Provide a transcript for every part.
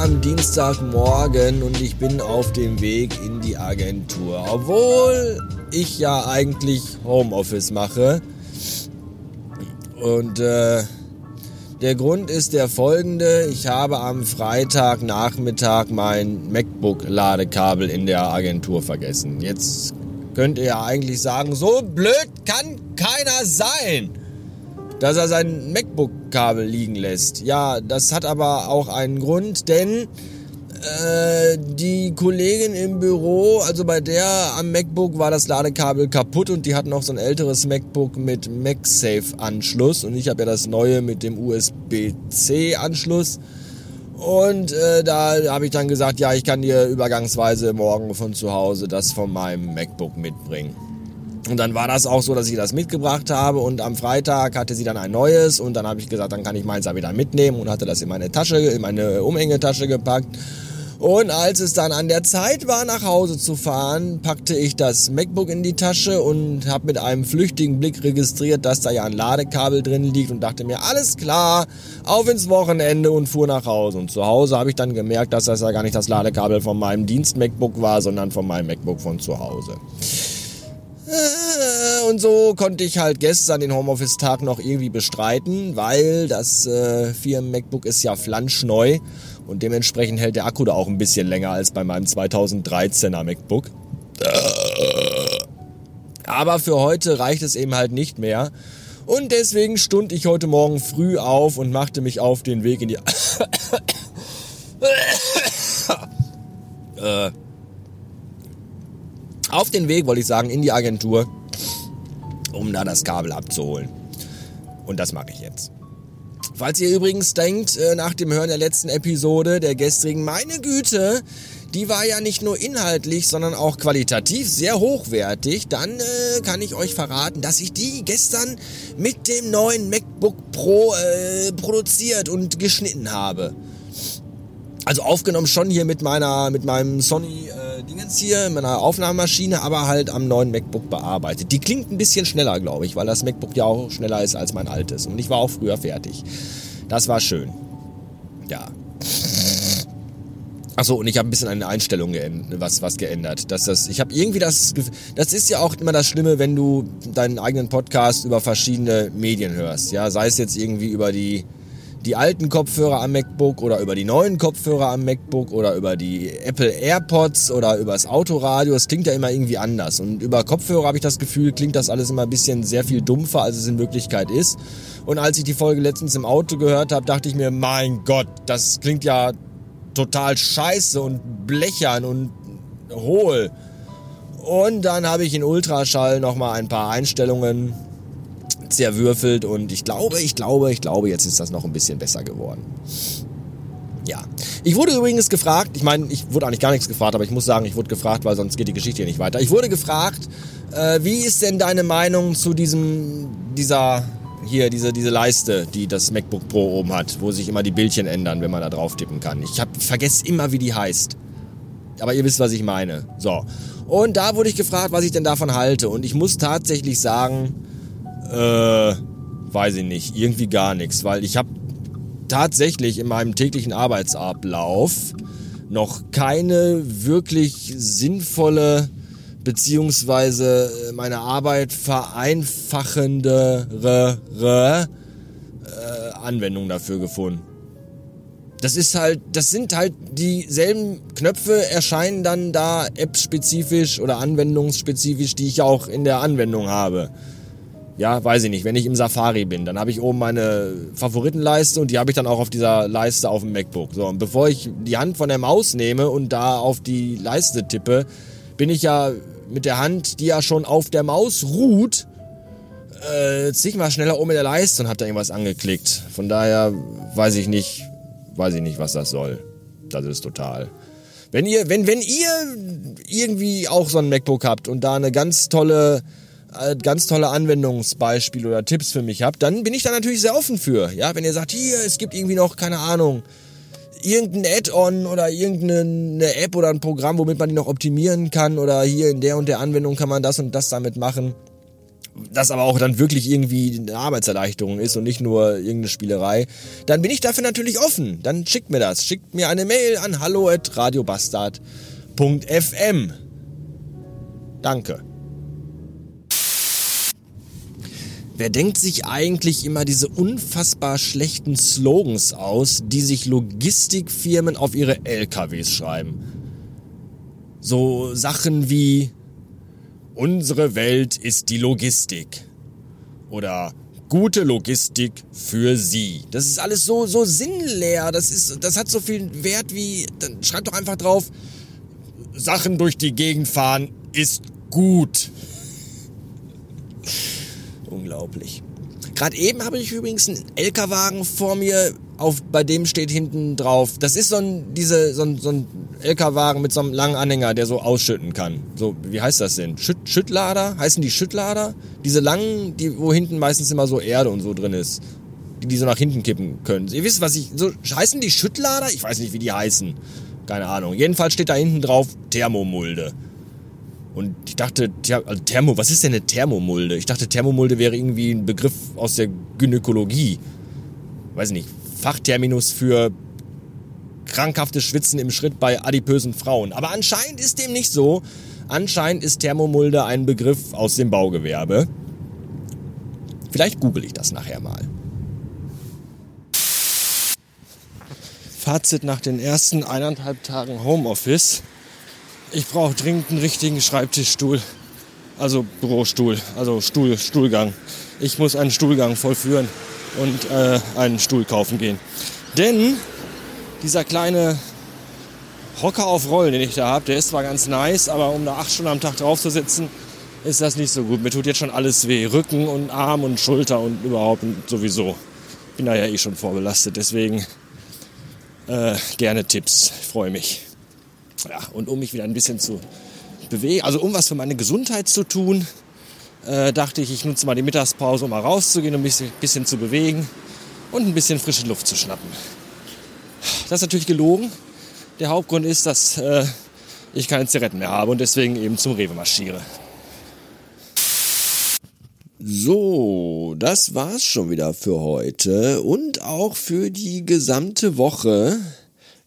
am Dienstagmorgen und ich bin auf dem Weg in die Agentur. Obwohl ich ja eigentlich Homeoffice mache. Und äh, der Grund ist der folgende. Ich habe am Freitagnachmittag mein MacBook-Ladekabel in der Agentur vergessen. Jetzt könnt ihr ja eigentlich sagen, so blöd kann keiner sein dass er sein MacBook-Kabel liegen lässt. Ja, das hat aber auch einen Grund, denn äh, die Kollegin im Büro, also bei der am MacBook war das Ladekabel kaputt und die hat noch so ein älteres MacBook mit MagSafe-Anschluss und ich habe ja das neue mit dem USB-C-Anschluss. Und äh, da habe ich dann gesagt, ja, ich kann dir übergangsweise morgen von zu Hause das von meinem MacBook mitbringen. Und dann war das auch so, dass ich das mitgebracht habe und am Freitag hatte sie dann ein neues und dann habe ich gesagt, dann kann ich meins wieder mitnehmen und hatte das in meine Tasche, in meine Umhängetasche gepackt. Und als es dann an der Zeit war, nach Hause zu fahren, packte ich das MacBook in die Tasche und habe mit einem flüchtigen Blick registriert, dass da ja ein Ladekabel drin liegt und dachte mir, alles klar, auf ins Wochenende und fuhr nach Hause. Und zu Hause habe ich dann gemerkt, dass das ja gar nicht das Ladekabel von meinem Dienst-MacBook war, sondern von meinem MacBook von zu Hause. Und so konnte ich halt gestern den Homeoffice-Tag noch irgendwie bestreiten, weil das äh, Firmen-MacBook ist ja flanschneu und dementsprechend hält der Akku da auch ein bisschen länger als bei meinem 2013er MacBook. Aber für heute reicht es eben halt nicht mehr. Und deswegen stund ich heute Morgen früh auf und machte mich auf den Weg in die... äh, auf den Weg, wollte ich sagen, in die Agentur, um da das Kabel abzuholen. Und das mache ich jetzt. Falls ihr übrigens denkt, äh, nach dem Hören der letzten Episode, der gestrigen, meine Güte, die war ja nicht nur inhaltlich, sondern auch qualitativ sehr hochwertig, dann äh, kann ich euch verraten, dass ich die gestern mit dem neuen MacBook Pro äh, produziert und geschnitten habe. Also aufgenommen schon hier mit meiner, mit meinem Sony äh, Dingens hier, mit meiner Aufnahmemaschine, aber halt am neuen MacBook bearbeitet. Die klingt ein bisschen schneller, glaube ich, weil das MacBook ja auch schneller ist als mein altes. Und ich war auch früher fertig. Das war schön. Ja. Achso, und ich habe ein bisschen eine Einstellung was, was geändert. Dass das, ich habe irgendwie das, das ist ja auch immer das Schlimme, wenn du deinen eigenen Podcast über verschiedene Medien hörst. Ja, sei es jetzt irgendwie über die, die alten Kopfhörer am MacBook oder über die neuen Kopfhörer am MacBook oder über die Apple AirPods oder über das Autoradio. Es klingt ja immer irgendwie anders. Und über Kopfhörer habe ich das Gefühl, klingt das alles immer ein bisschen sehr viel dumpfer, als es in Wirklichkeit ist. Und als ich die Folge letztens im Auto gehört habe, dachte ich mir, mein Gott, das klingt ja total scheiße und blechern und hohl. Und dann habe ich in Ultraschall nochmal ein paar Einstellungen zerwürfelt und ich glaube, ich glaube, ich glaube, jetzt ist das noch ein bisschen besser geworden. Ja. Ich wurde übrigens gefragt, ich meine, ich wurde eigentlich gar nichts gefragt, aber ich muss sagen, ich wurde gefragt, weil sonst geht die Geschichte hier nicht weiter. Ich wurde gefragt, äh, wie ist denn deine Meinung zu diesem, dieser, hier, diese, diese Leiste, die das MacBook Pro oben hat, wo sich immer die Bildchen ändern, wenn man da drauf tippen kann. Ich vergesse immer, wie die heißt. Aber ihr wisst, was ich meine. So. Und da wurde ich gefragt, was ich denn davon halte. Und ich muss tatsächlich sagen, äh, weiß ich nicht, irgendwie gar nichts, weil ich habe tatsächlich in meinem täglichen Arbeitsablauf noch keine wirklich sinnvolle beziehungsweise meine Arbeit vereinfachendere äh, Anwendung dafür gefunden. Das ist halt, das sind halt dieselben Knöpfe erscheinen dann da app-spezifisch oder anwendungsspezifisch, die ich auch in der Anwendung habe ja, weiß ich nicht, wenn ich im Safari bin, dann habe ich oben meine Favoritenleiste und die habe ich dann auch auf dieser Leiste auf dem MacBook. So, und bevor ich die Hand von der Maus nehme und da auf die Leiste tippe, bin ich ja mit der Hand, die ja schon auf der Maus ruht, äh, zigmal schneller oben in der Leiste und hat da irgendwas angeklickt. Von daher weiß ich nicht, weiß ich nicht, was das soll. Das ist total. Wenn ihr, wenn, wenn ihr irgendwie auch so ein MacBook habt und da eine ganz tolle ganz tolle Anwendungsbeispiele oder Tipps für mich habt, dann bin ich da natürlich sehr offen für. Ja, wenn ihr sagt, hier, es gibt irgendwie noch, keine Ahnung, irgendein Add-on oder irgendeine App oder ein Programm, womit man die noch optimieren kann oder hier in der und der Anwendung kann man das und das damit machen. das aber auch dann wirklich irgendwie eine Arbeitserleichterung ist und nicht nur irgendeine Spielerei, dann bin ich dafür natürlich offen. Dann schickt mir das. Schickt mir eine Mail an hallo@radiobastard.fm. Danke. Wer denkt sich eigentlich immer diese unfassbar schlechten Slogans aus, die sich Logistikfirmen auf ihre LKWs schreiben? So Sachen wie Unsere Welt ist die Logistik. Oder gute Logistik für Sie. Das ist alles so, so sinnleer. Das ist, das hat so viel Wert wie, dann schreibt doch einfach drauf, Sachen durch die Gegend fahren ist gut. Unglaublich. Gerade eben habe ich übrigens einen LKW-Wagen vor mir, auf, bei dem steht hinten drauf. Das ist so ein, diese, so ein, so ein LKW-Wagen mit so einem langen Anhänger, der so ausschütten kann. So, wie heißt das denn? Schütt, Schüttlader? Heißen die Schüttlader? Diese langen, die, wo hinten meistens immer so Erde und so drin ist. Die, die so nach hinten kippen können. Ihr wisst, was ich, so, heißen die Schüttlader? Ich weiß nicht, wie die heißen. Keine Ahnung. Jedenfalls steht da hinten drauf Thermomulde. Und ich dachte, also Thermo, was ist denn eine Thermomulde? Ich dachte, Thermomulde wäre irgendwie ein Begriff aus der Gynäkologie. Weiß nicht, Fachterminus für krankhaftes Schwitzen im Schritt bei adipösen Frauen. Aber anscheinend ist dem nicht so. Anscheinend ist Thermomulde ein Begriff aus dem Baugewerbe. Vielleicht google ich das nachher mal. Fazit nach den ersten eineinhalb Tagen Homeoffice. Ich brauche dringend einen richtigen Schreibtischstuhl. Also Bürostuhl, also Stuhl, Stuhlgang. Ich muss einen Stuhlgang vollführen und äh, einen Stuhl kaufen gehen. Denn dieser kleine Hocker auf Rollen, den ich da habe, der ist zwar ganz nice, aber um da acht Stunden am Tag drauf zu sitzen, ist das nicht so gut. Mir tut jetzt schon alles weh. Rücken und Arm und Schulter und überhaupt und sowieso. Bin da ja eh schon vorbelastet, deswegen äh, gerne Tipps. Freue mich. Ja, und um mich wieder ein bisschen zu bewegen, also um was für meine Gesundheit zu tun, äh, dachte ich, ich nutze mal die Mittagspause, um mal rauszugehen, um mich ein bisschen zu bewegen und ein bisschen frische Luft zu schnappen. Das ist natürlich gelogen. Der Hauptgrund ist, dass äh, ich keine Zigaretten mehr habe und deswegen eben zum Rewe marschiere. So, das war's schon wieder für heute und auch für die gesamte Woche.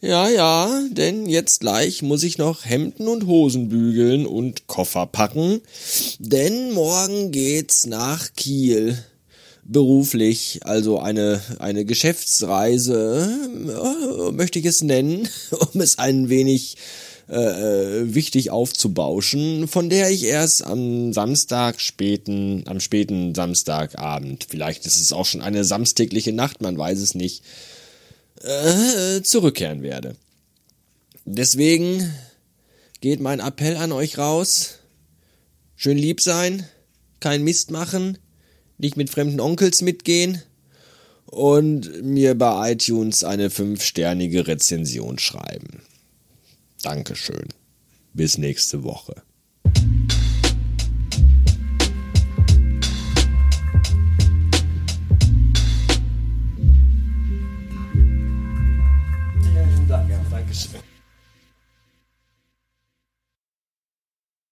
Ja, ja, denn jetzt gleich muss ich noch Hemden und Hosen bügeln und Koffer packen, denn morgen geht's nach Kiel. Beruflich, also eine, eine Geschäftsreise, äh, möchte ich es nennen, um es ein wenig äh, äh, wichtig aufzubauschen, von der ich erst am Samstag späten, am späten Samstagabend, vielleicht ist es auch schon eine samstägliche Nacht, man weiß es nicht, äh, zurückkehren werde. Deswegen geht mein Appell an euch raus. Schön lieb sein, kein Mist machen, nicht mit fremden Onkels mitgehen und mir bei iTunes eine fünfsternige Rezension schreiben. Dankeschön. Bis nächste Woche.